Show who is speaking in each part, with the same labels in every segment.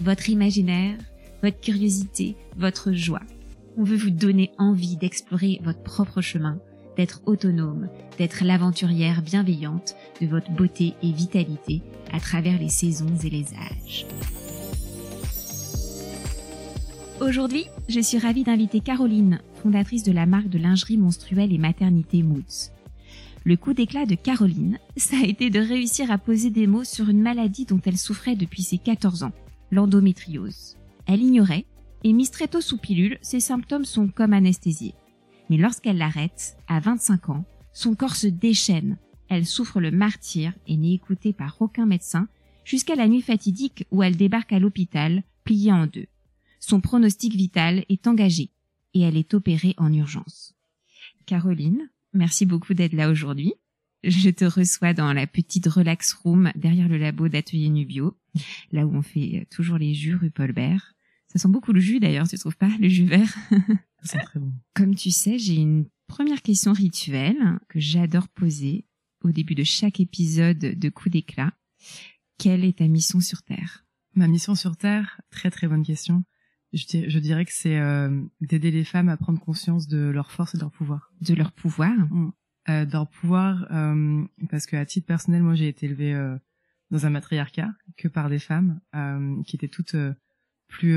Speaker 1: votre imaginaire, votre curiosité, votre joie. On veut vous donner envie d'explorer votre propre chemin, d'être autonome, d'être l'aventurière bienveillante de votre beauté et vitalité à travers les saisons et les âges. Aujourd'hui, je suis ravie d'inviter Caroline, fondatrice de la marque de lingerie menstruelle et maternité Moods. Le coup d'éclat de Caroline, ça a été de réussir à poser des mots sur une maladie dont elle souffrait depuis ses 14 ans, l'endométriose. Elle ignorait, et mise très tôt sous pilule, ses symptômes sont comme anesthésiés. Mais lorsqu'elle l'arrête, à 25 ans, son corps se déchaîne. Elle souffre le martyr et n'est écoutée par aucun médecin jusqu'à la nuit fatidique où elle débarque à l'hôpital, pliée en deux. Son pronostic vital est engagé et elle est opérée en urgence. Caroline, Merci beaucoup d'être là aujourd'hui. Je te reçois dans la petite relax room derrière le labo d'Atelier Nubio, là où on fait euh, toujours les jus rue Paulbert. Ça sent beaucoup le jus d'ailleurs, tu trouves pas, le jus vert?
Speaker 2: C'est très bon.
Speaker 1: Comme tu sais, j'ai une première question rituelle que j'adore poser au début de chaque épisode de Coup d'éclat. Quelle est ta mission sur Terre?
Speaker 2: Ma mission sur Terre, très très bonne question je, dirais que c'est euh, d'aider les femmes à prendre conscience de leur force et de leur pouvoir.
Speaker 1: De leur pouvoir
Speaker 2: mm. Euh, De leur pouvoir, euh, parce que à titre personnel, moi j'ai été élevée euh, dans un matriarcat que par des femmes qui étaient toutes plus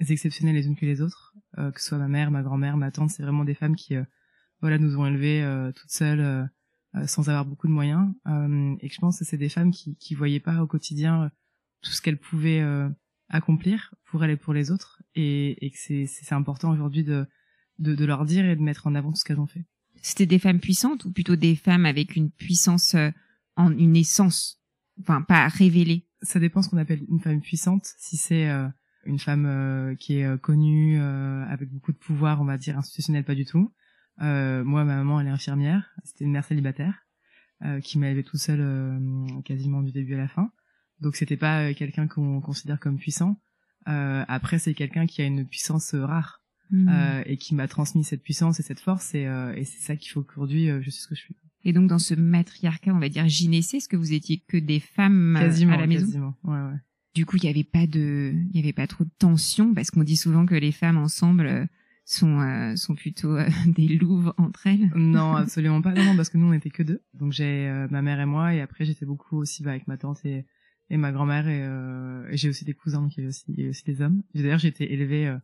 Speaker 2: exceptionnelles les unes que les autres, que ce soit ma mère, ma grand-mère, ma tante, c'est vraiment des femmes qui voilà nous ont élevées toutes seules sans avoir beaucoup de moyens. Et je pense que c'est des femmes qui qui voyaient pas au quotidien tout ce qu'elles pouvaient accomplir pour elles et pour les autres. Et, et que c'est c'est important aujourd'hui de, de de leur dire et de mettre en avant tout ce qu'elles ont fait.
Speaker 1: C'était des femmes puissantes ou plutôt des femmes avec une puissance euh, en une essence, enfin pas révélée?
Speaker 2: Ça dépend ce qu'on appelle une femme puissante. Si c'est euh, une femme euh, qui est connue avec beaucoup de pouvoir, on va dire institutionnel, pas du tout. moi, ma maman, elle est infirmière. C'était une mère célibataire qui m'a élevée toute seule quasiment du début à la fin. Donc c'était pas quelqu'un qu'on considère comme puissant. Après, c'est quelqu'un qui a une puissance rare hmm. euh, et qui m'a transmis cette puissance et cette force. Et, euh, et c'est ça qu'il faut qu'aujourd'hui, je sais ce que je suis.
Speaker 1: Et donc, dans ce matriarcat, on va dire gynécée, est-ce que vous étiez que des femmes
Speaker 2: quasiment,
Speaker 1: à la maison?
Speaker 2: Quasiment, ouais, ouais.
Speaker 1: Du coup, il y avait pas de, il y avait pas trop de tension parce qu'on dit souvent que les femmes ensemble sont euh, sont plutôt des louves entre elles.
Speaker 2: Non, absolument pas. Non, parce que nous on était que deux. Donc j'ai ma mère et moi et après j'étais beaucoup aussi bah, avec ma tante et et ma grand-mère et, euh, et j'ai aussi des cousins qui avaient aussi, aussi des hommes. D'ailleurs, j'ai été élevée euh,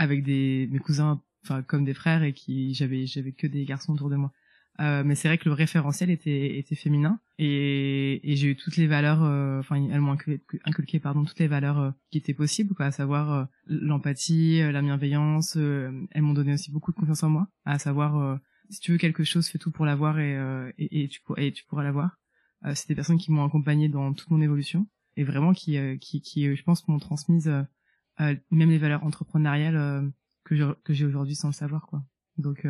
Speaker 2: avec des mes cousins, enfin comme des frères et qui j'avais j'avais que des garçons autour de moi. Euh, mais c'est vrai que le référentiel était était féminin et, et j'ai eu toutes les valeurs, euh, enfin elles m'ont inculqué, pardon toutes les valeurs euh, qui étaient possibles, quoi, à savoir l'empathie, la bienveillance. elles m'ont donné aussi beaucoup de confiance en moi, à savoir si tu veux quelque chose, fais tout pour l'avoir et, et, et tu pourras l'avoir. Euh, c'est des personnes qui m'ont accompagné dans toute mon évolution et vraiment qui, euh, qui, qui, euh, je pense, m'ont transmise même les valeurs entrepreneuriales que que j'ai aujourd'hui sans le savoir, quoi. Donc,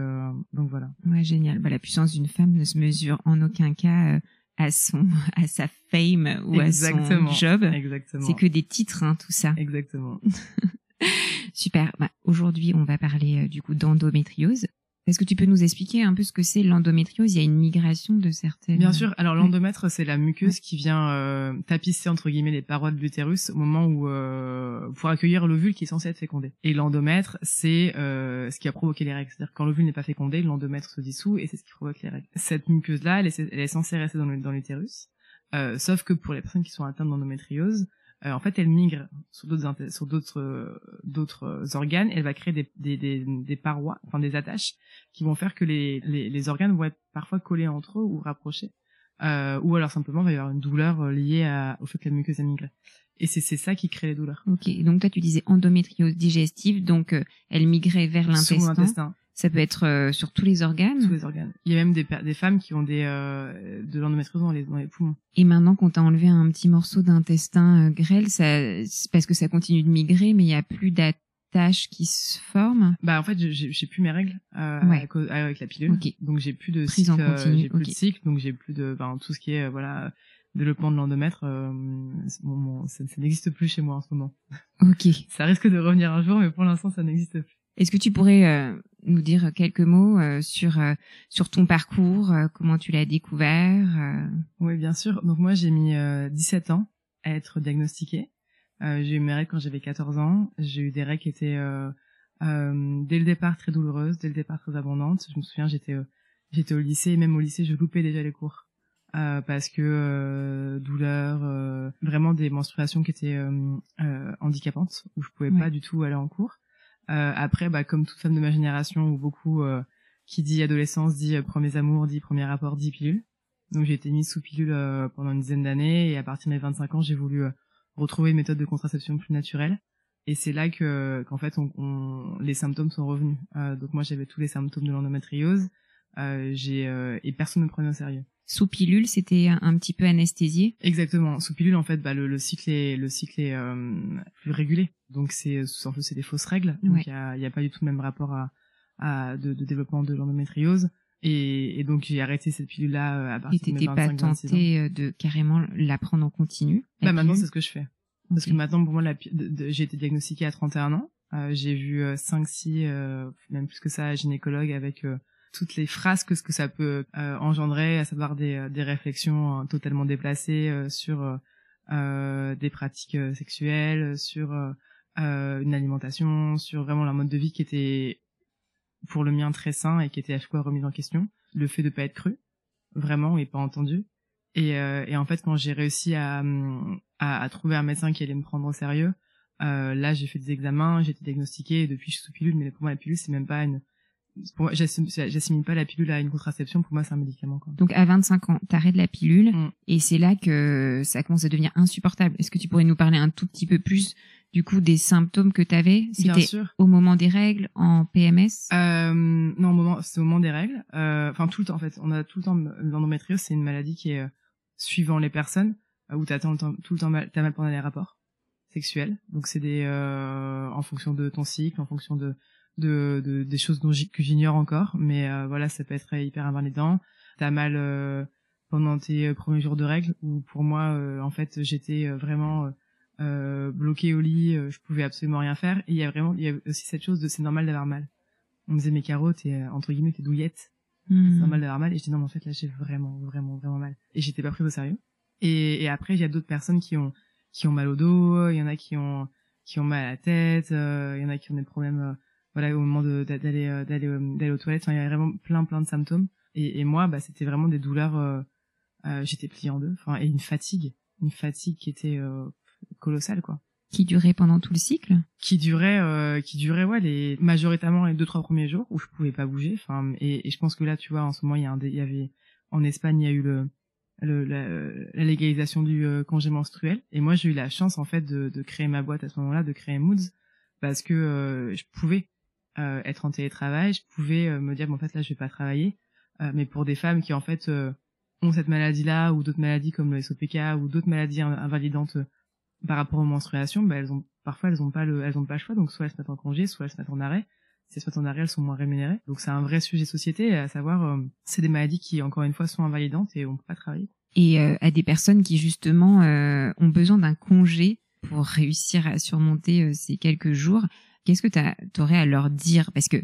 Speaker 2: donc voilà.
Speaker 1: Ouais, génial. Bah, la puissance d'une femme ne se mesure en aucun cas à son, à sa fame ou à son job.
Speaker 2: Exactement.
Speaker 1: C'est que des titres, hein, tout ça.
Speaker 2: Exactement.
Speaker 1: Super. Bah, aujourd'hui, on va parler du coup d'endométriose. Est-ce que tu peux nous expliquer un peu ce que c'est l'endométriose? Il y a une migration de certaines.
Speaker 2: Bien sûr. Alors l'endomètre, c'est la muqueuse qui vient euh, tapisser entre guillemets les parois de l'utérus au moment où euh, pour accueillir l'ovule qui est censé être fécondé. Et l'endomètre, c'est euh, ce qui a provoqué les règles. C'est-à-dire quand l'ovule n'est pas fécondé, l'endomètre se dissout et c'est ce qui provoque les règles. Cette muqueuse-là, elle, elle, est censée rester dans l'utérus. Sauf que pour les personnes qui sont atteintes d'endométriose, en fait, elle migre sur d'autres sur d'autres d'autres organes. Elle va créer des, des, des, des, parois, enfin des attaches, qui vont faire que les, les, les organes vont être parfois collés entre eux ou rapprochés, euh, ou alors simplement il va y avoir une douleur euh, liée à, au fait que la muqueuse a migré. Et c'est c'est ça qui crée les douleurs.
Speaker 1: Ok, donc toi tu disais endométriose digestive, donc euh, elle migrait vers l'intestin. Ça peut être euh, sur tous les organes.
Speaker 2: Tous les organes. Il y a même des, des femmes qui ont des euh, de l'endométriose dans les, dans les poumons.
Speaker 1: Et maintenant, quand t'as enlevé un petit morceau d'intestin euh, grêle, ça, parce que ça continue de migrer, mais il y a plus d'attaches qui se forment.
Speaker 2: Bah en fait, j'ai plus mes règles euh, avec la pilule,
Speaker 1: Ok.
Speaker 2: donc j'ai plus de
Speaker 1: Prise
Speaker 2: cycle, j'ai plus de cycle, donc j'ai plus de, ben, tout ce qui est voilà développement de l'endomètre, euh, c'est- bon, bon, ça, ça n'existe plus chez moi en ce moment.
Speaker 1: Ok.
Speaker 2: Ça risque de revenir un jour, mais pour l'instant, ça n'existe plus.
Speaker 1: Est-ce que tu pourrais euh, nous dire quelques mots euh, sur euh, sur ton parcours, euh, comment tu l'as découvert euh,
Speaker 2: Oui, bien sûr. Donc moi, j'ai mis euh, 17 ans à être diagnostiquée. Euh, j'ai eu mes règles quand j'avais 14 ans. J'ai eu des règles qui étaient euh, euh, dès le départ très douloureuses, dès le départ très abondantes. Je me souviens, j'étais euh, j'étais au lycée, et même au lycée, je loupais déjà les cours euh, parce que euh, douleur, euh, vraiment des menstruations qui étaient euh, euh, handicapantes où je pouvais
Speaker 1: Ouais.
Speaker 2: pas du tout aller en cours. Euh, après, bah, comme toute femme de ma génération, où beaucoup euh, qui dit adolescence dit euh, premiers amours, dit premier rapport, dit pilule. Donc j'ai été mise sous pilule pendant une dizaine d'années et à partir de mes 25 ans, j'ai voulu retrouver une méthode de contraception plus naturelle. Et c'est là que qu'en fait on, on- les symptômes sont revenus. Euh, donc moi j'avais tous les symptômes de l'endométriose. Euh, j'ai euh, et personne ne me prenait au sérieux.
Speaker 1: Sous pilule, c'était un, petit peu anesthésié.
Speaker 2: Exactement. Sous pilule, en fait, bah, le, le cycle est le cycle est euh, plus régulé. Donc c'est en fait c'est des fausses règles. Donc
Speaker 1: Ouais.
Speaker 2: il y a, y a pas du tout le même rapport à, à de, de développement de l'endométriose. Et, et donc j'ai arrêté cette pilule là à
Speaker 1: Et
Speaker 2: partir de mes
Speaker 1: t'étais pas
Speaker 2: 25 26 ans.
Speaker 1: tenté euh, de carrément la prendre en continu.
Speaker 2: Bah maintenant c'est ce que je fais. Parce que maintenant pour moi j'ai été diagnostiquée à 31 ans. Euh, j'ai vu 5 6 euh, même plus que ça gynécologue avec euh, toutes les phrases que ce que ça peut euh, engendrer, à savoir des, euh, des réflexions euh, totalement déplacées sur des pratiques sexuelles, sur une alimentation, sur vraiment leur mode de vie qui était pour le mien très sain et qui était à chaque fois remis en question. Le fait de pas être cru, vraiment, et pas entendu. Et, euh, et en fait, quand j'ai réussi à, à, à trouver un médecin qui allait me prendre au sérieux, euh, là, j'ai fait des examens, j'ai été diagnostiquée, et depuis, je suis sous pilule, mais pour moi, la pilule, c'est même pas une... Pour moi, j'assimile pas la pilule à une contraception, pour moi, c'est un médicament, quoi.
Speaker 1: Donc à 25 ans, t'arrêtes la pilule
Speaker 2: Mm.
Speaker 1: et c'est là que ça commence à devenir insupportable. Est-ce que tu pourrais nous parler un tout petit peu plus du coup des symptômes que t'avais? C'était au moment des règles, en PMS
Speaker 2: Euh, non, au moment, c'est au moment des règles. Euh, Enfin, tout le temps, en fait. On a tout le temps l'endométriose, c'est une maladie qui est euh, suivant les personnes où tout le temps, tout le temps mal, t'as mal pendant les rapports sexuels. Donc c'est des en fonction de ton cycle, en fonction de de, de des choses dont que j'ignore encore. Mais euh, voilà, ça peut être hyper invalidant. T'as mal euh, pendant tes euh, premiers jours de règles où pour moi, en fait, j'étais vraiment euh, bloquée au lit, je pouvais absolument rien faire. Et il y a vraiment, il y a aussi cette chose de c'est normal d'avoir mal on me disait mais Caro t'es entre guillemets t'es douillette
Speaker 1: Hmm.
Speaker 2: c'est normal d'avoir mal et je dis non mais en fait là j'ai vraiment vraiment vraiment mal et j'étais pas prise au sérieux et, et après il y a d'autres personnes qui ont qui ont mal au dos il y en a qui ont qui ont mal à la tête euh, il y en a qui ont des problèmes voilà au moment d'aller euh, d'aller euh, d'aller aux toilettes enfin il y a vraiment plein plein de symptômes. Et, et moi bah c'était vraiment des douleurs euh, euh, j'étais pliée en deux enfin et une fatigue une fatigue qui était euh, colossale quoi.
Speaker 1: Qui durait pendant tout le cycle?
Speaker 2: Qui durait euh, qui durait ouais les majoritairement les deux trois premiers jours où je pouvais pas bouger enfin et, et je pense que là tu vois en ce moment il y a un il y avait en Espagne il y a eu le, le la, la légalisation du euh, congé menstruel. Et moi j'ai eu la chance en fait de, de créer ma boîte à ce moment-là de créer Moods parce que euh, je pouvais euh, être en télétravail je pouvais euh, me dire bon en fait là je vais pas travailler Euh, mais pour des femmes qui en fait euh, ont cette maladie là ou d'autres maladies comme le SOPK ou d'autres maladies in- invalidantes euh, par rapport aux menstruations, bah, elles ont parfois elles ont pas le elles ont pas le choix, donc soit elles se mettent en congé, soit elles se mettent en arrêt. Si elles se mettent en arrêt, elles sont moins rémunérées. Donc c'est un vrai sujet société, à savoir euh, c'est des maladies qui encore une fois sont invalidantes et on peut pas travailler.
Speaker 1: et à des personnes qui justement ont besoin d'un congé pour réussir à surmonter ces quelques jours. Qu'est-ce que tu aurais à leur dire? Parce que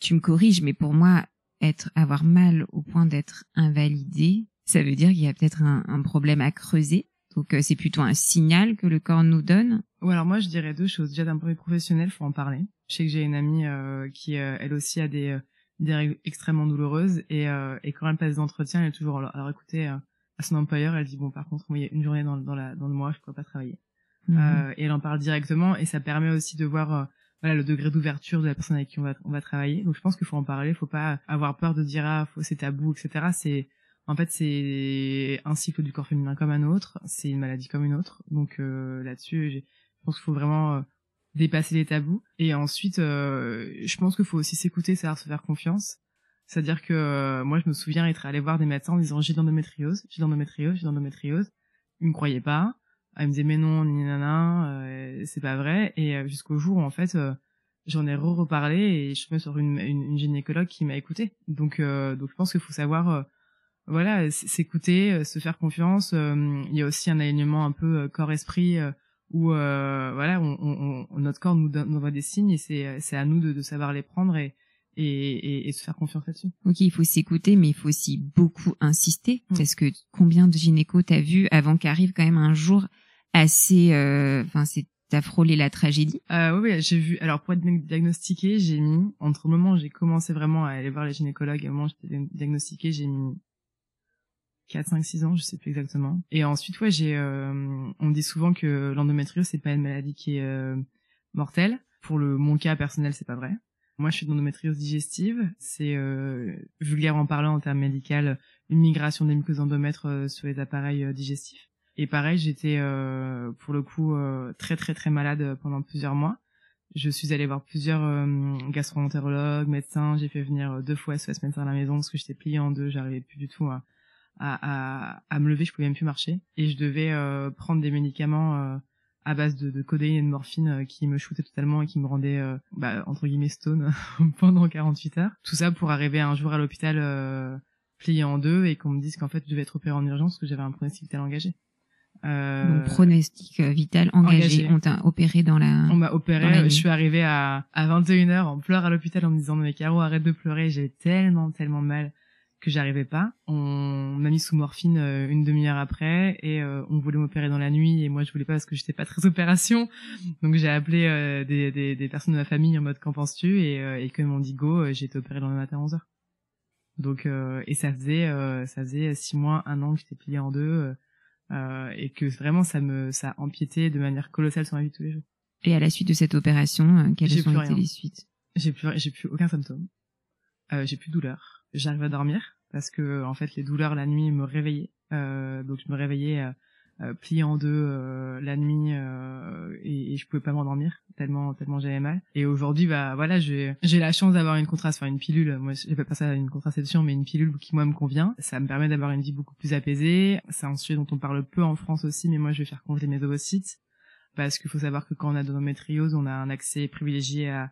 Speaker 1: tu me corriges, mais pour moi, être avoir mal au point d'être invalidé, ça veut dire qu'il y a peut-être un, problème à creuser. Donc euh, c'est plutôt un signal que le corps nous donne.
Speaker 2: Ou alors moi je dirais deux choses. Déjà d'un point de vue professionnel, faut en parler. Je sais que j'ai une amie euh, qui euh, elle aussi a des des règles extrêmement douloureuses et quand elle passe des entretiens, elle est toujours alors, écoutez à son employeur, elle dit bon par contre moi il y a une journée dans, dans la dans le mois, je pourrais pas travailler.
Speaker 1: Mhm.
Speaker 2: Euh, et elle en parle directement et ça permet aussi de voir euh, voilà le degré d'ouverture de la personne avec qui on va on va travailler donc je pense qu'il faut en parler faut pas avoir peur de dire ah c'est tabou etc c'est en fait c'est un cycle du corps féminin comme un autre c'est une maladie comme une autre donc euh, là-dessus je pense qu'il faut vraiment euh, dépasser les tabous. Et ensuite, je pense qu'il faut aussi s'écouter, savoir se faire confiance. C'est-à-dire que moi, je me souviens être allé voir des médecins en disant j'ai d'endométriose, j'ai d'endométriose, j'ai d'endométriose. Ils me croyaient pas. Ils me disaient mais non, ni nana, c'est pas vrai. Et jusqu'au jour où en fait j'en ai re-reparlé et je suis sur une, une, gynécologue qui m'a écouté. Donc, euh, donc je pense qu'il faut savoir, euh, voilà, s'écouter, euh, se faire confiance. il y a aussi un alignement un peu corps-esprit où, voilà, on, on, notre corps nous, donne, nous des signes et c'est, c'est à nous de, de savoir les prendre et, et, et, se faire confiance là-dessus.
Speaker 1: Ok, il faut s'écouter, mais il faut aussi beaucoup insister, mm. parce que combien de gynéco t'as vu avant qu'arrive quand même un jour assez, enfin c'est t'as frôlé la tragédie
Speaker 2: euh, Oui, j'ai vu. Alors pour être diagnostiquée, j'ai mis entre le moment où j'ai commencé vraiment à aller voir les gynécologues et le moment où j'étais diagnostiquée, j'ai mis 4, 5, 6 ans, je sais plus exactement. Et ensuite, ouais, j'ai. Euh, on dit souvent que l'endométriose c'est pas une maladie qui est euh, mortelle. Pour le mon cas personnel, c'est pas vrai. Moi, je suis d'endométriose digestive. C'est euh, vulgaire en parlant en termes médicaux, une migration des muqueuses endomètres euh, sur les appareils euh, digestifs. Et pareil, j'étais euh, pour le coup euh, très très très malade pendant plusieurs mois. Je suis allée voir plusieurs euh, gastroentérologues, médecins. J'ai fait venir deux fois SOS médecin à la maison parce que j'étais pliée en deux. J'arrivais plus du tout à, à, à, me lever. Je pouvais même plus marcher. Et je devais euh, prendre des médicaments à base de, de codéine et de morphine qui me shootaient totalement et qui me rendaient bah, entre guillemets stone pendant 48 heures. Tout ça pour arriver un jour à l'hôpital plié en deux et qu'on me dise qu'en fait je devais être opérée en urgence parce que j'avais un pronostic vital engagé.
Speaker 1: Euh, Donc pronostic euh, vital engagé. On t'a opéré dans la.
Speaker 2: On m'a opéré. Je suis arrivée à à 21h en pleurs à l'hôpital en me disant mais Caro arrête de pleurer. J'ai tellement tellement mal que j'arrivais pas. On m'a mis sous morphine euh, une demi-heure après et on voulait m'opérer dans la nuit et moi je voulais pas parce que j'étais pas très opération. Donc j'ai appelé des, des, des personnes de ma famille en mode qu'en penses-tu? Et et que m'ont dit go, j'ai été opérée dans le matin à 11h. Donc et ça faisait ça faisait six mois, un an que j'étais pliée en deux euh, et que vraiment ça me ça a empiété de manière colossale sur ma vie tous les jours.
Speaker 1: Et à la suite de cette opération, euh, quelles sont été les suites?
Speaker 2: J'ai plus j'ai plus aucun symptôme. Euh, j'ai plus de douleur. J'arrive à dormir parce que en fait les douleurs la nuit me réveillaient. Euh, donc je me réveillais euh, euh, plié en deux euh, la nuit euh, et, et, je pouvais pas m'endormir tellement tellement j'avais mal. Et aujourd'hui bah voilà j'ai j'ai la chance d'avoir une contraception enfin une pilule. Moi j'ai pas ça une contraception mais une pilule qui moi me convient. Ça me permet d'avoir une vie beaucoup plus apaisée. C'est un sujet dont on parle peu en France aussi mais moi je vais faire congeler mes ovocytes. Parce qu'il faut savoir que quand on a de l'endométriose on a un accès privilégié à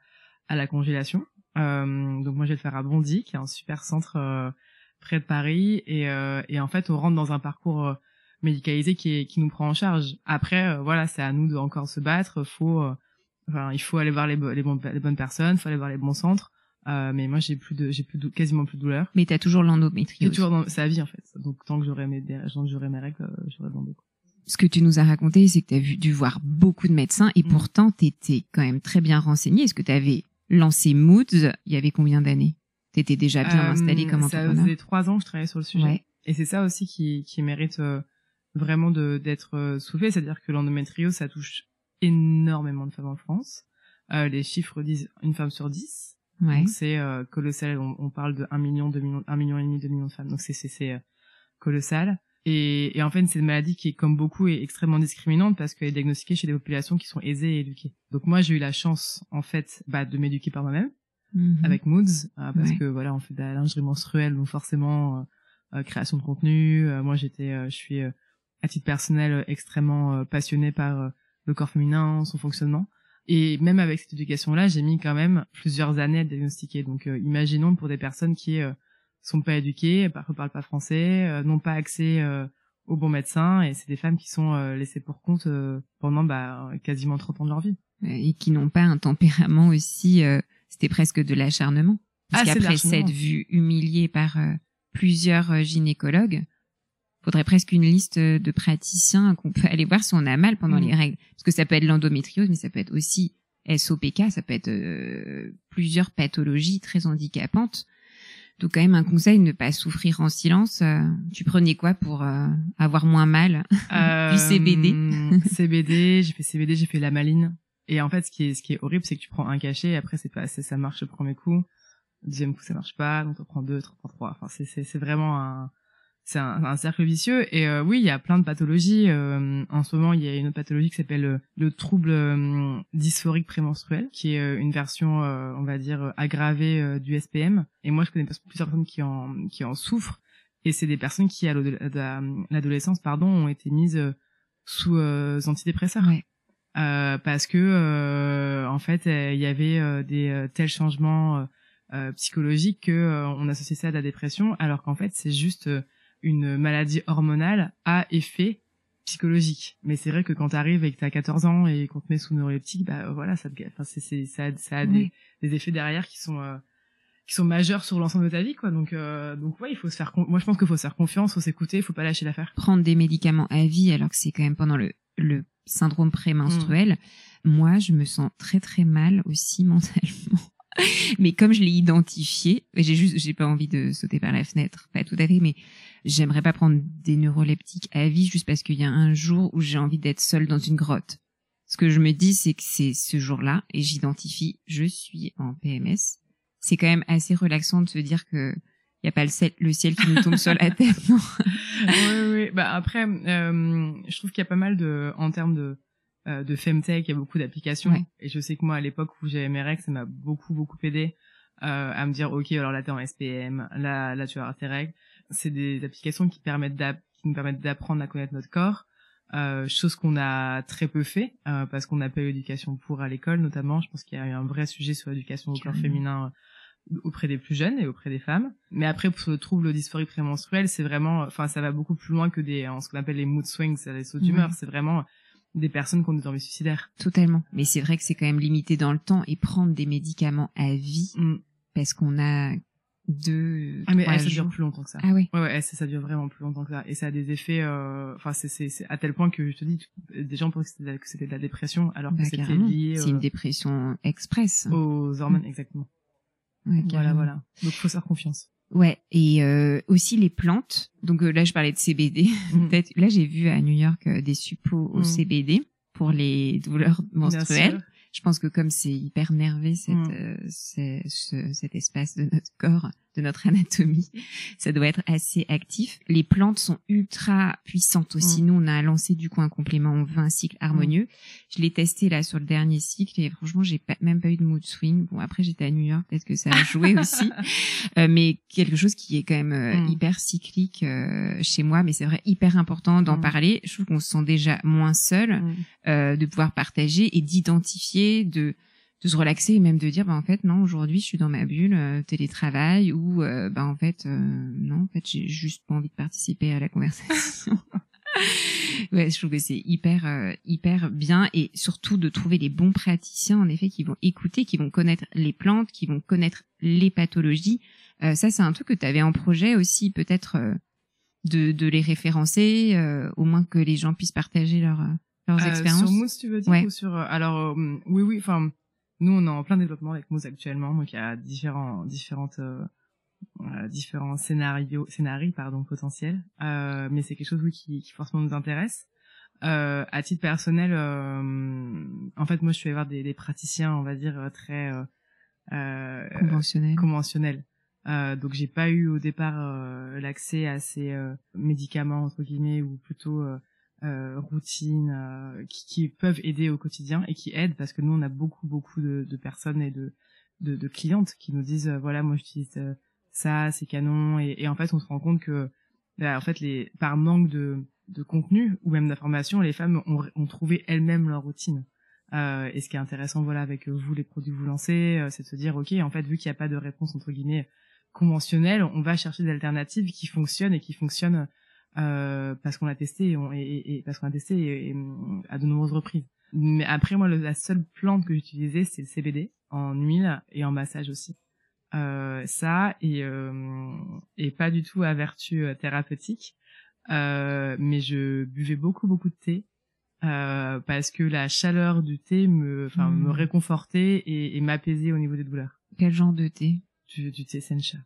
Speaker 2: à la congélation. Euh, donc moi je vais le faire à Bondy qui est un super centre près de Paris. Et, et en fait on rentre dans un parcours médicalisé qui, qui nous prend en charge. Après, euh, voilà, c'est à nous de encore se battre. Faut, euh, enfin, il faut aller voir les, les, les bonnes personnes, faut aller voir les bons centres. Euh, mais moi, j'ai plus de, j'ai plus de, quasiment plus de douleur.
Speaker 1: Mais t'as toujours l'endométriose.
Speaker 2: toujours dans, c'est vie en fait. Donc tant que j'aurai mes, tant que j'aurai mes règles, euh, j'aurai de l'endo.
Speaker 1: Ce que tu nous as raconté, c'est que tu as vu, dû voir beaucoup de médecins et mm. pourtant tu étais quand même très bien renseigné. Est-ce que tu avais lancé Moods il y avait combien d'années? Tu étais déjà bien euh, installé comme entrepreneur?
Speaker 2: Ça faisait trois ans que je travaillais sur le sujet. Ouais. Et c'est ça aussi qui, qui mérite vraiment de d'être euh, soulevé, c'est-à-dire que l'endométriose ça touche énormément de femmes en France. Euh, les chiffres disent une femme sur dix. Ouais. Donc c'est euh, colossal. On, on, parle de 1 million, 2 millions, 1 million et demi, 2 millions de femmes. Donc c'est c'est euh, colossal. Et, et, en fait, c'est une maladie qui, est, comme beaucoup, est extrêmement discriminante parce qu'elle est diagnostiquée chez des populations qui sont aisées et éduquées. Donc moi, j'ai eu la chance, en fait, bah, de m'éduquer par moi-même mm-hmm. avec Moods, parce que voilà, on fait de la lingerie menstruelle, donc forcément, création de contenu. moi, j'étais, je suis à titre personnel euh, extrêmement euh, passionné par euh, le corps féminin, son fonctionnement. Et même avec cette éducation-là, j'ai mis quand même plusieurs années à diagnostiquer. Donc, imaginons pour des personnes qui sont pas éduquées, ne parlent pas français, n'ont pas accès aux bons médecins, et c'est des femmes qui sont laissées pour compte pendant bah, quasiment 30 ans de leur vie.
Speaker 1: Et qui n'ont pas un tempérament aussi, c'était presque de l'acharnement. Parce ah, qu'après s'être vue humiliée par plusieurs gynécologues, faudrait presque une liste de praticiens qu'on peut aller voir si on a mal pendant mm. les règles. Parce que ça peut être l'endométriose, mais ça peut être aussi SOPK, ça peut être euh, plusieurs pathologies très handicapantes. Donc quand même un conseil, ne pas souffrir en silence. Euh, tu prenais quoi pour euh, avoir moins mal? Du CBD
Speaker 2: CBD, j'ai fait CBD, j'ai fait la maline. Et en fait, ce qui est, ce qui est horrible, c'est que tu prends un cachet, et après c'est pas, ça marche le premier coup, le deuxième coup ça marche pas, donc tu prends deux, tu prends trois. Enfin, c'est, c'est, c'est vraiment un, c'est un, un, cercle vicieux. Et euh, oui, il y a plein de pathologies. Euh, en ce moment, il y a une pathologie qui s'appelle euh, le trouble dysphorique prémenstruel, qui est une version, on va dire, aggravée du SPM. Et moi, je connais plusieurs personnes qui en, qui en souffrent. Et c'est des personnes qui, à l'adolescence, pardon, ont été mises sous antidépresseurs.
Speaker 1: Ouais.
Speaker 2: parce que, en fait, il y avait des tels changements psychologiques que on associait ça à la dépression, alors qu'en fait, c'est juste une maladie hormonale a effet psychologique. Mais c'est vrai que quand tu arrives et que tu as 14 ans et qu'on te met sous neuroleptique, bah voilà, ça enfin c'est c'est ça, ça a des, des, effets derrière qui sont euh, qui sont majeurs sur l'ensemble de ta vie quoi. Donc euh, donc ouais, il faut se faire moi je pense qu'il faut se faire confiance, faut s'écouter, il faut pas lâcher l'affaire.
Speaker 1: Prendre des médicaments à vie alors que c'est quand même pendant le le syndrome prémenstruel. Mmh. Moi, je me sens très très mal aussi mentalement. mais comme je l'ai identifié, j'ai juste, j'ai pas envie de sauter par la fenêtre, pas tout à fait, mais j'aimerais pas prendre des neuroleptiques à vie juste parce qu'il y a un jour où j'ai envie d'être seule dans une grotte. Ce que je me dis, c'est que c'est ce jour-là et j'identifie, je suis en PMS. C'est quand même assez relaxant de se dire que il y a pas le ciel, le ciel qui nous tombe sur la tête. Non
Speaker 2: oui, oui. Bah après, euh, je trouve qu'il y a pas mal de, en termes de euh, de femtech, il y a beaucoup d'applications. Et je sais que moi, à l'époque où j'avais mes règles, ça m'a beaucoup, beaucoup aidé euh, à me dire, ok, alors là, t'es en SPM, là, là, tu vas avoir tes règles. C'est des applications qui permettent qui nous permettent d'apprendre à connaître notre corps, euh, chose qu'on a très peu fait euh, parce qu'on n'a pas eu l'éducation pour à l'école, notamment. Je pense qu'il y a eu un vrai sujet sur l'éducation au corps féminin euh, auprès des plus jeunes et auprès des femmes. Mais après, pour le trouble dysphorie prémenstruelle, c'est vraiment, enfin, ça va beaucoup plus loin que des, ce qu'on appelle les mood swings, les sauts d'humeur. C'est vraiment des personnes qui ont des envies suicidaires.
Speaker 1: Totalement. Mais c'est vrai que c'est quand même limité dans le temps et prendre des médicaments à vie mm. parce qu'on a deux
Speaker 2: ah mais ça dure plus longtemps que ça.
Speaker 1: Ah oui.
Speaker 2: Ouais ouais ça, ça dure vraiment plus longtemps que ça. Et ça a des effets euh, enfin c'est c'est à tel point que je te dis des gens pensaient que c'était de la dépression alors que bah, c'était lié
Speaker 1: c'est une dépression express.
Speaker 2: aux hormones exactement. Ouais, voilà voilà. Donc faut faire confiance.
Speaker 1: Ouais, et euh, aussi les plantes. Donc euh, là, je parlais de CBD. Mm. Peut-être là, j'ai vu à New York euh, des suppos au mm. CBD pour les douleurs menstruelles. Je pense que comme c'est hyper nervé cette, mm. ce, cet espace de notre corps, de notre anatomie, ça doit être assez actif. Les plantes sont ultra puissantes aussi. Mm. Nous, on a lancé du coup un complément en 20 cycles harmonieux. Je l'ai testé là sur le dernier cycle et franchement, j'ai pas, même pas eu de mood swing. Bon, après, j'étais à New York, peut-être que ça a joué aussi. Euh, mais quelque chose qui est quand même euh, mm. hyper cyclique euh, chez moi. Mais c'est vrai, hyper important d'en mm. parler. Je trouve qu'on se sent déjà moins seul, de pouvoir partager et d'identifier, de de se relaxer et même de dire bah en fait non aujourd'hui je suis dans ma bulle euh, télétravail ou euh, bah en fait euh, non en fait j'ai juste pas envie de participer à la conversation. Ouais je trouve que c'est hyper hyper bien et surtout de trouver les bons praticiens en effet qui vont écouter qui vont connaître les plantes qui vont connaître les pathologies. Ça c'est un truc que tu avais en projet aussi peut-être de, de les référencer au moins que les gens puissent partager leur leurs expériences
Speaker 2: sur Mousse tu veux dire ou sur alors oui oui enfin nous, on est en plein développement avec Moose actuellement, donc il y a différents, différentes, euh, euh, différents scénarios, scénarios pardon potentiels, euh, mais c'est quelque chose oui, qui, qui forcément nous intéresse. Euh, à titre personnel, euh, en fait, moi, je suis allée voir des, des praticiens, on va dire très
Speaker 1: euh, conventionnels.
Speaker 2: conventionnels. donc, j'ai pas eu au départ l'accès à ces médicaments entre guillemets ou plutôt euh, routines euh, qui, qui, peuvent aider au quotidien et qui aident parce que nous on a beaucoup beaucoup de, de personnes et de, de, de, clientes qui nous disent euh, voilà moi j'utilise euh, ça c'est canon. Et, et, en fait on se rend compte que bah, en fait les par manque de, de contenu ou même d'information les femmes ont, ont trouvé elles-mêmes leur routine. Euh, et ce qui est intéressant voilà avec vous les produits que vous lancez c'est de se dire ok en fait vu qu'il n'y a pas de réponse entre guillemets conventionnelle on va chercher des alternatives qui fonctionnent et qui fonctionnent euh, parce qu'on a testé et, et, parce qu'on a testé à de nombreuses reprises. Mais après moi la seule plante que j'utilisais c'est le CBD en huile et en massage aussi. Euh, ça et euh, et pas du tout à vertu euh, thérapeutique. Euh, mais je buvais beaucoup beaucoup de thé euh, parce que la chaleur du thé me enfin me mmh. réconfortait et, et m'apaisait au niveau des douleurs.
Speaker 1: Quel genre de thé?
Speaker 2: Du, du thé sencha.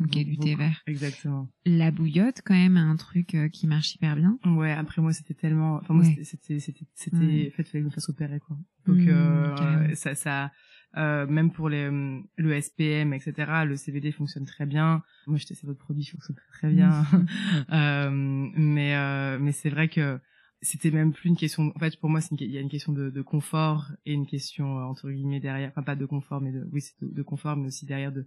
Speaker 1: Ok, du thé vert.
Speaker 2: Exactement.
Speaker 1: La bouillotte, quand même, un truc euh, qui marche hyper bien.
Speaker 2: Ouais, après moi, c'était tellement... Enfin, moi, c'était... C'était... C'était... fait, fallait que je me fasse opérer, quoi. Donc, mmh, euh, ça, ça... Euh, même pour les, le SPM, etc. Le CBD fonctionne très bien. Moi, je testé votre produit, fonctionne très, très bien. euh, mais euh, mais c'est vrai que c'était même plus une question. En fait, pour moi, il y a une question de, de, confort et une question entre guillemets derrière. Enfin, pas de confort, mais de oui, c'est de, de, confort, mais aussi derrière de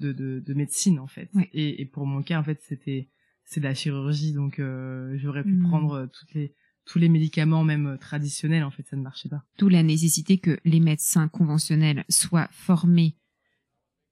Speaker 2: de, de, de médecine en fait. Et, et, pour mon cas, en fait, c'était c'est de la chirurgie, donc euh, j'aurais pu mmh. prendre toutes les tous les médicaments même euh, traditionnels en fait ça ne marchait pas.
Speaker 1: D'où la nécessité que les médecins conventionnels soient formés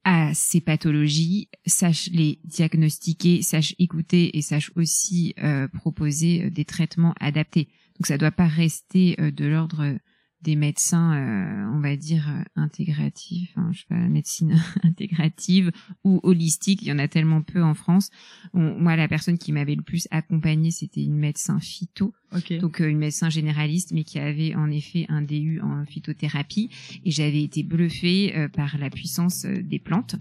Speaker 1: à ces pathologies, sachent les diagnostiquer, sachent écouter et sachent aussi euh, proposer euh, des traitements adaptés. Donc ça ne doit pas rester de l'ordre des médecins, euh, on va dire euh, intégratifs, hein, je sais pas, médecine intégrative ou holistique. Il y en a tellement peu en France. moi, la personne qui m'avait le plus accompagnée, c'était une médecin phyto, donc euh, une médecin généraliste, mais qui avait en effet un DU en phytothérapie. Et j'avais été bluffée par la puissance des plantes.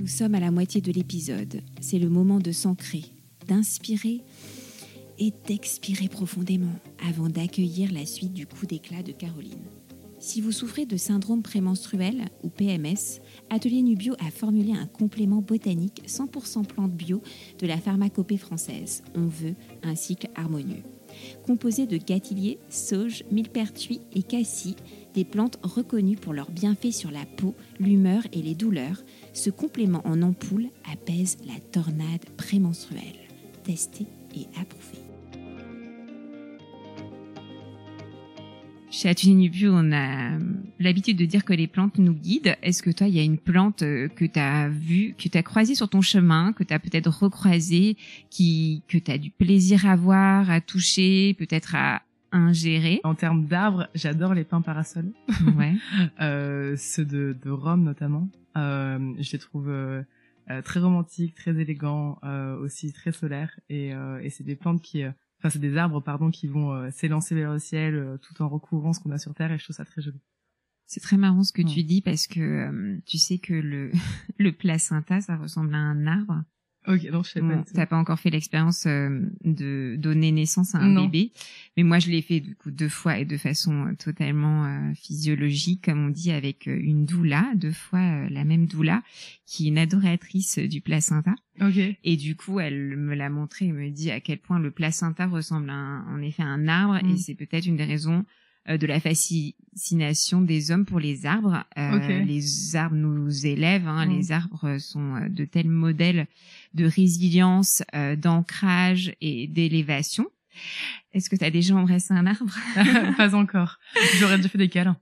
Speaker 1: Nous sommes à la moitié de l'épisode. C'est le moment de s'ancrer, d'inspirer et d'expirer profondément avant d'accueillir la suite du coup d'éclat de Caroline. Si vous souffrez de syndrome prémenstruel ou PMS, Atelier Nubio a formulé un complément botanique 100% plante bio de la pharmacopée française. On veut un cycle harmonieux. Composé de gâtillier, sauge, millepertuis et cassis, des plantes reconnues pour leurs bienfaits sur la peau, l'humeur et les douleurs, ce complément en ampoule apaise la tornade prémenstruelle. Testé et approuvé. Chez Nubu, on a l'habitude de dire que les plantes nous guident. Est-ce que toi, il y a une plante euh, que tu as vue, que tu as croisée sur ton chemin, que tu as peut-être recroisée, qui, que tu as du plaisir à voir, à toucher, peut-être à ingérer?
Speaker 2: En termes d'arbres, j'adore les pins parasols.
Speaker 1: Ouais.
Speaker 2: euh, ceux de, de Rome notamment. Euh, je les trouve euh, euh très romantiques, très élégants, euh, aussi très solaires. Et, et c'est des plantes qui enfin c'est des arbres pardon qui vont euh, s'élancer vers le ciel euh, tout en recouvrant ce qu'on a sur terre et je trouve ça très joli.
Speaker 1: C'est très marrant ce que tu dis parce que euh, tu sais que le le placenta ça ressemble à un arbre
Speaker 2: Ok, non, je sais pas.
Speaker 1: T'as pas encore fait l'expérience euh, de donner naissance à un bébé, mais moi je l'ai fait du coup deux fois et de façon euh, totalement euh, physiologique, comme on dit, avec une doula, deux fois la même doula, qui est une adoratrice du placenta.
Speaker 2: Ok.
Speaker 1: Et du coup, elle me l'a montré et me dit à quel point le placenta ressemble à en effet à un arbre, et mm. c'est peut-être une des raisons euh, de la fascination des hommes pour les arbres. Euh, les arbres nous élèvent, hein, les arbres sont euh, de tels modèles de résilience, d'ancrage et d'élévation. Est-ce que tu as déjà embrassé un arbre
Speaker 2: Pas encore. J'aurais déjà fait des câlins.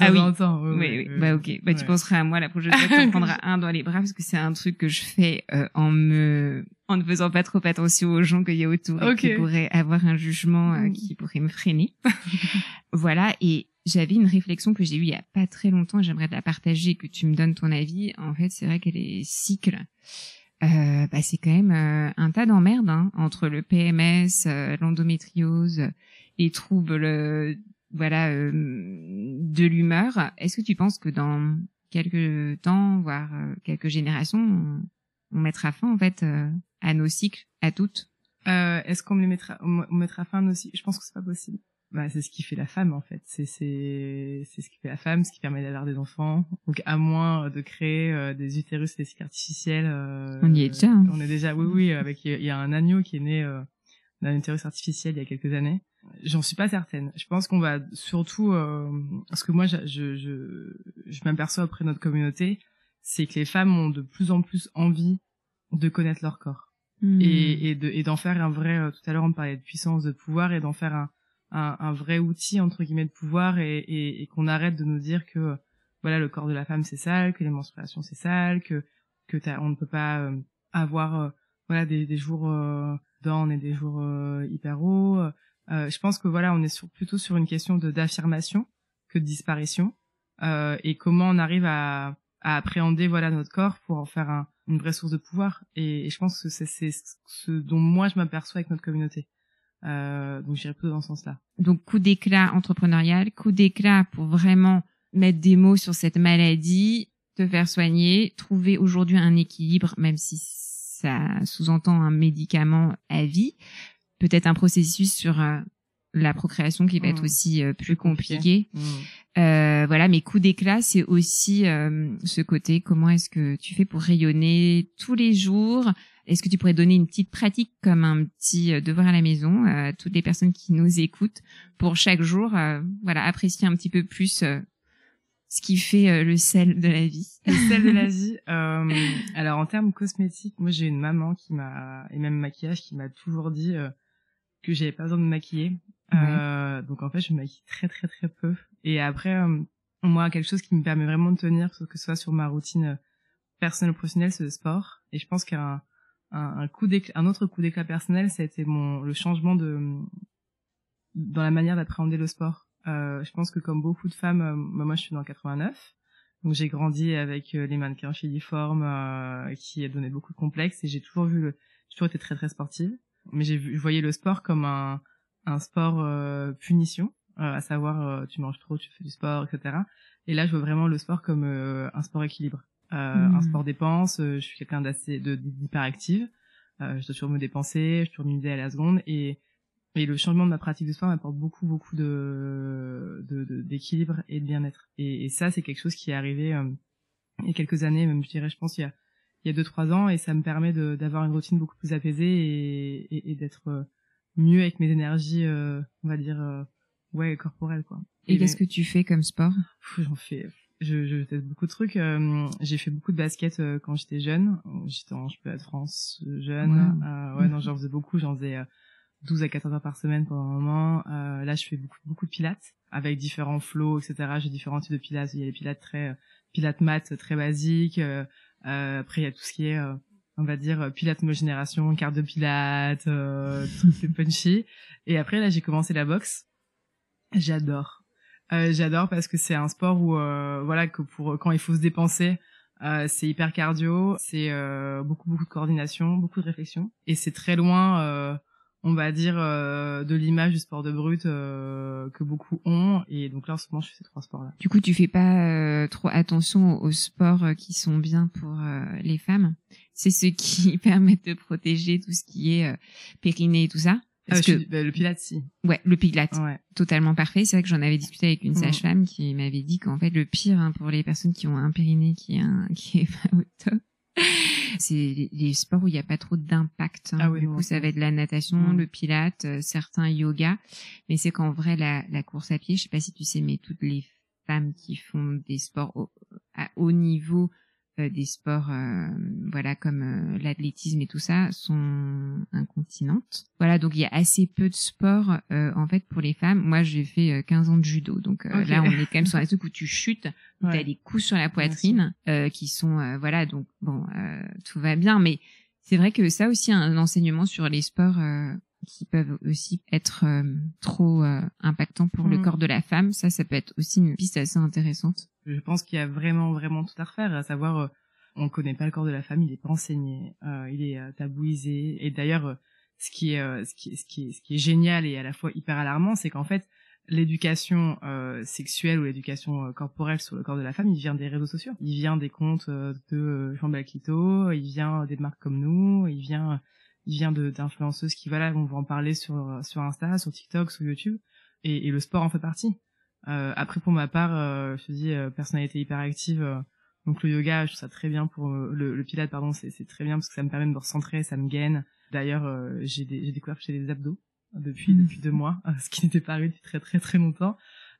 Speaker 1: ah oui. oui, oui, Bah ok. Bah tu penseras à moi la prochaine fois. Tu prendras un dans les bras parce que c'est un truc que je fais en me en ne faisant pas trop attention aux gens qu'il y a autour et qui pourraient avoir un jugement euh, mm. qui pourrait me freiner. voilà, et j'avais une réflexion que j'ai eue il y a pas très longtemps, j'aimerais te la partager, que tu me donnes ton avis. En fait, c'est vrai qu'elle est cycle. Euh, bah, c'est quand même euh, un tas d'emmerdes hein, entre le PMS, euh, l'endométriose, les troubles voilà de l'humeur. Est-ce que tu penses que dans quelques temps, voire quelques générations, on, mettra fin en fait à nos cycles, à toutes?
Speaker 2: Euh, Est-ce qu'on les mettra, on mettra fin à nos cycles? Je pense que c'est pas possible. Bah, c'est ce qui fait la femme en fait. C'est c'est c'est ce qui fait la femme, ce qui permet d'avoir des enfants. Donc à moins de créer euh, des utérus des artificiels. Euh,
Speaker 1: on y est déjà. Hein.
Speaker 2: On est déjà. Oui oui. Avec il y a un agneau qui est né euh, d'un utérus artificiel il y a quelques années. J'en suis pas certaine. Je pense qu'on va surtout euh, parce que moi je je je, je m'aperçois auprès de notre communauté, c'est que les femmes ont de plus en plus envie de connaître leur corps Hmm. et, et, de, et d'en faire un vrai. Euh, tout à l'heure, on parlait de puissance, de pouvoir, et d'en faire un, un, un, vrai outil entre guillemets de pouvoir, et, et, et qu'on arrête de nous dire que voilà le corps de la femme c'est sale, que les menstruations c'est sale, que que on ne peut pas euh, avoir euh, voilà des, des jours euh, et des jours hyper hauts. je pense que voilà, on est sur, plutôt sur une question de d'affirmation que de disparition, et comment on arrive à, à appréhender voilà notre corps pour en faire un une vraie source de pouvoir. Et, je pense que c'est ce dont moi je m'aperçois avec notre communauté. Euh, donc j'irai plutôt dans ce sens-là.
Speaker 1: Donc coup d'éclat entrepreneurial, coup d'éclat pour vraiment mettre des mots sur cette maladie, te faire soigner, trouver aujourd'hui un équilibre, même si ça sous-entend un médicament à vie, peut-être un processus sur euh, la procréation qui va être
Speaker 2: Mmh.
Speaker 1: aussi euh, plus
Speaker 2: Plus compliqué.
Speaker 1: compliquée.
Speaker 2: Mm.
Speaker 1: Euh, voilà, mes coups d'éclat, c'est aussi euh, ce côté. Comment est-ce que tu fais pour rayonner tous les jours? Est-ce que tu pourrais donner une petite pratique comme un petit euh, devoir à la maison euh, à toutes les personnes qui nous écoutent pour chaque jour, euh, voilà, apprécier un petit peu plus ce qui fait le sel de la vie?
Speaker 2: Le sel de l'Asie. Euh, alors en termes cosmétiques, moi j'ai une maman qui m'a et même maquillage qui m'a toujours dit que j'avais pas besoin de me maquiller. Euh, donc en fait je maquille très très très peu. Et après euh, moi quelque chose qui me permet vraiment de tenir, que ce soit sur ma routine euh, personnelle ou professionnelle, c'est le sport. Et je pense qu'un un, un coup un autre coup d'éclat personnel, ça a été mon le changement de dans la manière d'appréhender le sport. Euh, je pense que comme beaucoup de femmes, euh, moi je suis dans le 89. Donc j'ai grandi avec les mannequins filiformes qui donnaient beaucoup de complexes et j'ai toujours vu le, j'ai toujours été très très sportive, mais j'ai je voyais le sport comme un un sport euh, punition, euh, à savoir euh, tu manges trop, tu fais du sport, etc. Et là je vois vraiment le sport comme euh, un sport équilibre, euh,
Speaker 1: Mhm.
Speaker 2: un sport dépense. euh, je suis quelqu'un d'assez de d'hyperactive, euh, je dois toujours me dépenser, je tourne une idée à la seconde et et le changement de ma pratique de sport m'apporte beaucoup, beaucoup de, de, de- d'équilibre et de bien-être. Et, et ça, c'est quelque chose qui est arrivé euh, il y a quelques années, même je dirais, je pense il y a, il y a deux, trois ans, et ça me permet de, d'avoir une routine beaucoup plus apaisée et, et, et d'être euh, mieux avec mes énergies, euh, on va dire, euh, ouais, corporelles, quoi.
Speaker 1: Et qu'est-ce que tu fais comme sport?
Speaker 2: J'en fais je, je teste beaucoup de trucs euh, j'ai fait beaucoup de basket euh, quand j'étais jeune. J'étais en championnat de France euh, jeune
Speaker 1: Wow.
Speaker 2: Euh, ouais non j'en faisais beaucoup j'en faisais euh, 12 à 14 heures par semaine pendant un moment. Euh, là je fais beaucoup beaucoup de pilates avec différents flows etc j'ai différents types de pilates. Il y a les pilates très euh, pilates mat très basiques euh, euh, après il y a tout ce qui est euh, on va dire euh, pilates nouvelle génération carte de pilates euh, trucs plus punchy. Et après là j'ai commencé la boxe. J'adore. Euh, j'adore parce que c'est un sport où euh, voilà que pour quand il faut se dépenser euh, c'est hyper cardio c'est euh, beaucoup beaucoup de coordination beaucoup de réflexion. Et c'est très loin on va dire euh, de l'image du sport de brut euh, que beaucoup ont et donc là en ce moment je fais ces trois sports là
Speaker 1: Du coup, tu fais pas euh, trop attention aux sports euh, qui sont bien pour euh, les femmes. C'est ceux qui permettent de protéger tout ce qui est euh, périnée et tout ça. Parce que
Speaker 2: bah, le pilates si
Speaker 1: ouais, le pilates,
Speaker 2: ouais
Speaker 1: totalement parfait. C'est vrai que j'en avais discuté avec une
Speaker 2: Mhm.
Speaker 1: sage-femme qui m'avait dit qu'en fait le pire hein, pour les personnes qui ont un périnée qui est un, qui est pas au top, c'est les, sports où il n'y a pas trop d'impact. hein.
Speaker 2: Ah oui,
Speaker 1: du coup, ça va être la natation,
Speaker 2: Mhm.
Speaker 1: le pilate, euh, certains yoga, mais c'est qu'en vrai la, la course à pied, je sais pas si tu sais, mais toutes les femmes qui font des sports au- à haut niveau, des sports euh, voilà comme euh, l'athlétisme et tout ça sont incontinentes. Voilà, donc il y a assez peu de sports euh, en fait pour les femmes. Moi, j'ai fait euh, 15 ans de judo, donc euh, là on est quand même sur un truc où tu chutes, où
Speaker 2: Ouais.
Speaker 1: t'as des coups sur la poitrine euh, qui sont euh, voilà donc bon euh, tout va bien, mais c'est vrai que ça aussi un enseignement sur les sports euh, qui peuvent aussi être euh, trop euh, impactants pour le
Speaker 2: Mhm.
Speaker 1: corps de la femme. Ça, ça peut être aussi une piste assez intéressante.
Speaker 2: je pense qu'il y a vraiment vraiment tout à refaire à savoir euh, on connaît pas le corps de la femme il est pas enseigné euh, il est euh, tabouisé et d'ailleurs euh, ce qui est euh, ce qui est, ce qui est ce qui est génial et à la fois hyper alarmant c'est qu'en fait l'éducation euh, sexuelle ou l'éducation euh, corporelle sur le corps de la femme il vient des réseaux sociaux il vient des comptes euh, de Jean Balquito il vient des marques comme nous il vient il vient de d'influenceuses qui voilà vont en parler sur sur Insta sur TikTok sur YouTube et, et le sport en fait partie euh, après pour ma part, euh, je te dis euh, personnalité hyperactive. euh, donc le yoga, je trouve ça très bien pour euh, le, le pilate, pardon, c'est très bien parce que ça me permet de me recentrer, ça me gaine. D'ailleurs, euh, j'ai des- j'ai découvert que j'ai des abdos depuis
Speaker 1: Mhm.
Speaker 2: depuis deux mois, ce qui n'était pas arrivé depuis très très très longtemps.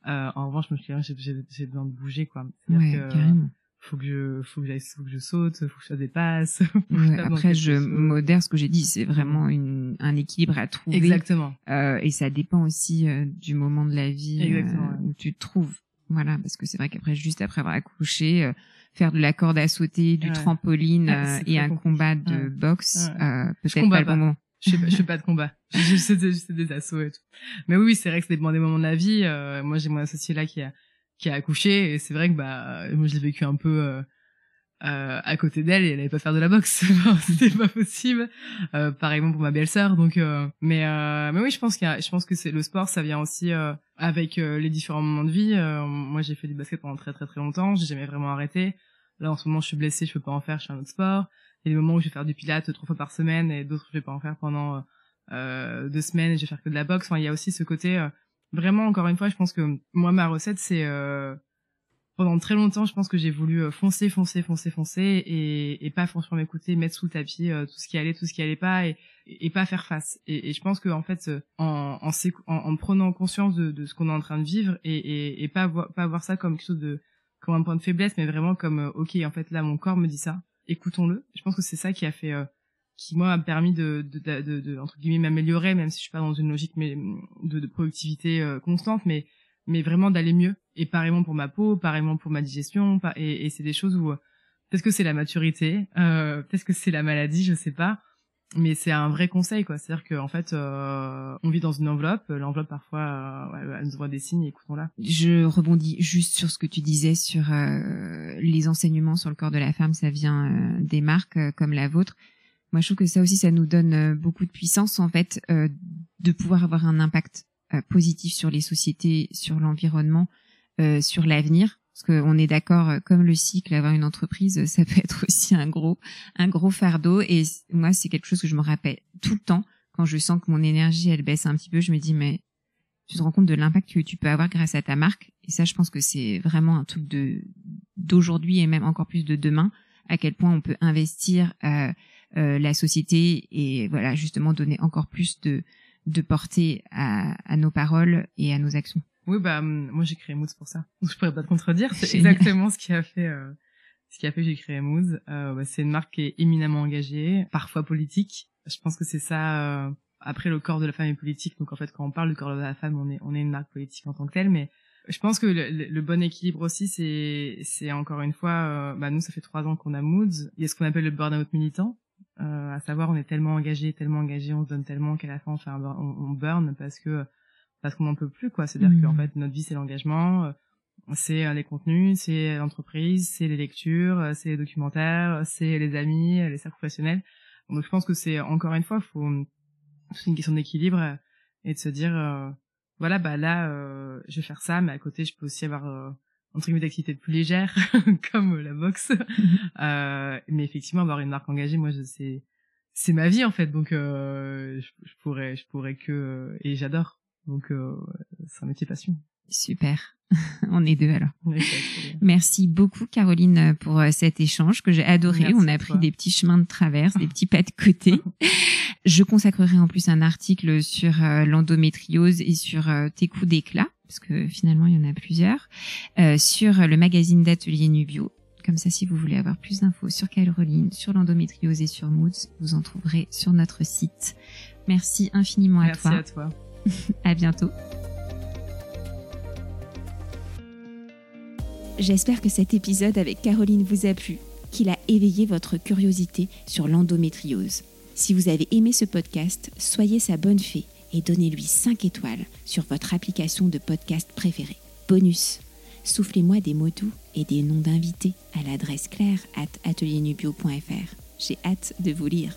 Speaker 2: Euh, en revanche, je me suis dit, j'ai besoin de bouger quoi.
Speaker 1: Ouais,
Speaker 2: que,
Speaker 1: carrément.
Speaker 2: Faut que je faut que j'aille faut que je saute, faut que je fasse des passes. je
Speaker 1: Ouais, après, je
Speaker 2: chose.
Speaker 1: modère ce que j'ai dit. C'est vraiment une, un équilibre à trouver.
Speaker 2: Exactement.
Speaker 1: Euh, et ça dépend aussi euh, du moment de la vie euh, où tu te trouves. Voilà, parce que c'est vrai qu'après, juste après avoir accouché, euh, faire de la corde à sauter, du
Speaker 2: Ouais.
Speaker 1: trampoline
Speaker 2: Ouais,
Speaker 1: euh, et un
Speaker 2: compliqué.
Speaker 1: combat de boxe, euh,
Speaker 2: Je
Speaker 1: peut-être pas le
Speaker 2: pas.
Speaker 1: bon moment.
Speaker 2: Je fais, pas- je fais pas de combat. Je, je, c'est des, assauts et tout. Mais oui, c'est vrai que ça dépend des moments de la vie. Euh, moi, j'ai mon associé là qui a, qui a accouché et c'est vrai que bah, euh, moi, je l'ai vécu un peu euh, euh, à côté d'elle et elle allait pas faire de la boxe. C'était pas possible. Euh, pareillement pour ma belle-sœur. Donc, euh, mais, euh, mais oui, je pense qu'il y a, je pense que c'est le sport, ça vient aussi euh, avec euh, les différents moments de vie. Euh, moi, j'ai fait du basket pendant très très très longtemps. J'ai jamais vraiment arrêté. Là, en ce moment, je suis blessée, je peux pas en faire. Je fais un autre sport. Il y a des moments où je vais faire du pilates trois fois par semaine et d'autres je vais pas en faire pendant euh, euh, deux semaines et je vais faire que de la boxe. Enfin, il y a aussi ce côté vraiment encore une fois, je pense que moi ma recette c'est pendant très longtemps, je pense que j'ai voulu euh, foncer, foncer, foncer, foncer et, et pas franchement m'écouter, mettre sous le tapis euh, tout ce qui allait, tout ce qui allait pas et, et pas faire face. Et, je pense que en fait, euh, en, en, en, prenant conscience de, de ce qu'on est en train de vivre et, pas voir, pas voir ça comme quelque chose de comme un point de faiblesse, mais vraiment comme ok, en fait là mon corps me dit ça, écoutons-le. Je pense que c'est ça qui a fait qui moi a permis de, de, de, de, entre guillemets m'améliorer même si je suis pas dans une logique mais de, productivité constante mais mais vraiment d'aller mieux. Et pareillement pour ma peau, pareillement pour ma digestion. Et, c'est des choses où peut-être que c'est la maturité, euh, peut-être que c'est la maladie, je sais pas. Mais c'est un vrai conseil, quoi. C'est-à-dire qu'en fait, euh, on vit dans une enveloppe. L'enveloppe, parfois, euh, elle nous voit des signes, écoutons-la.
Speaker 1: Je rebondis juste sur ce que tu disais sur euh, les enseignements sur le corps de la femme. Ça vient euh, des marques euh, comme la vôtre. Moi, je trouve que ça aussi, ça nous donne beaucoup de puissance, en fait, de pouvoir avoir un impact euh, positif sur les sociétés, sur l'environnement, euh, sur l'avenir. Parce qu'on est d'accord, euh, comme le cycle, avoir une entreprise, ça peut être aussi un gros, un gros fardeau. Et moi, c'est quelque chose que je me rappelle tout le temps quand je sens que mon énergie elle baisse un petit peu. Je me dis mais tu te rends compte de l'impact que tu peux avoir grâce à ta marque. Et ça, je pense que c'est vraiment un truc de d'aujourd'hui et même encore plus de demain. À quel point on peut investir euh, euh, la société et voilà justement donner encore plus de de porter à, à, nos paroles et à nos actions.
Speaker 2: Oui, bah moi j'ai créé Moods pour ça. Je pourrais pas te contredire. C'est exactement ce qui a fait euh, ce qui a fait que j'ai créé Moods. Euh, bah, c'est une marque qui est éminemment engagée, parfois politique. Je pense que c'est ça. Euh, après, le corps de la femme est politique. Donc en fait, quand on parle du corps de la femme, on est on est une marque politique en tant que telle. Mais je pense que le, le bon équilibre aussi, c'est c'est encore une fois, euh, bah nous ça fait trois ans qu'on a Moods. Il y a ce qu'on appelle le burn-out militant euh, à savoir on est tellement engagé, tellement engagé, on se donne tellement qu'à la fin on fait un on, on burn parce que parce qu'on n'en peut plus quoi. C'est-à-dire qu'en mmh. fait notre vie c'est l'engagement, euh, c'est euh, les contenus, c'est l'entreprise, c'est les lectures, euh, c'est les documentaires, c'est les amis, les cercles professionnels. Donc je pense que c'est encore une fois faut c'est une question d'équilibre et de se dire voilà bah là je vais faire ça mais à côté je peux aussi avoir entre guillemets d'activités plus légères comme la boxe. Euh, mais effectivement avoir une marque engagée moi je sais c'est ma vie en fait. Donc euh, je, pourrais je pourrais que euh, et j'adore. Donc euh, c'est un métier passion.
Speaker 1: Super. On est deux alors. Merci beaucoup Caroline pour euh, cet échange que j'ai adoré. On a pris des petits chemins de traverse des petits pas de côté. Je consacrerai en plus un article sur l'endométriose et sur tes coups d'éclat parce que finalement il y en a plusieurs, euh, sur le magazine d'atelier Nubio. Comme ça, si vous voulez avoir plus d'infos sur Caroline, sur l'endométriose et sur Moods, vous en trouverez sur notre site. Merci infiniment
Speaker 2: à
Speaker 1: toi.
Speaker 2: Merci à toi.
Speaker 1: à bientôt. J'espère que cet épisode avec Caroline vous a plu, qu'il a éveillé votre curiosité sur l'endométriose. Si vous avez aimé ce podcast, soyez sa bonne fée et donnez-lui 5 étoiles sur votre application de podcast préférée. Bonus, soufflez-moi des mots doux et des noms d'invités à l'adresse claire at atelierNubio.fr. J'ai hâte de vous lire.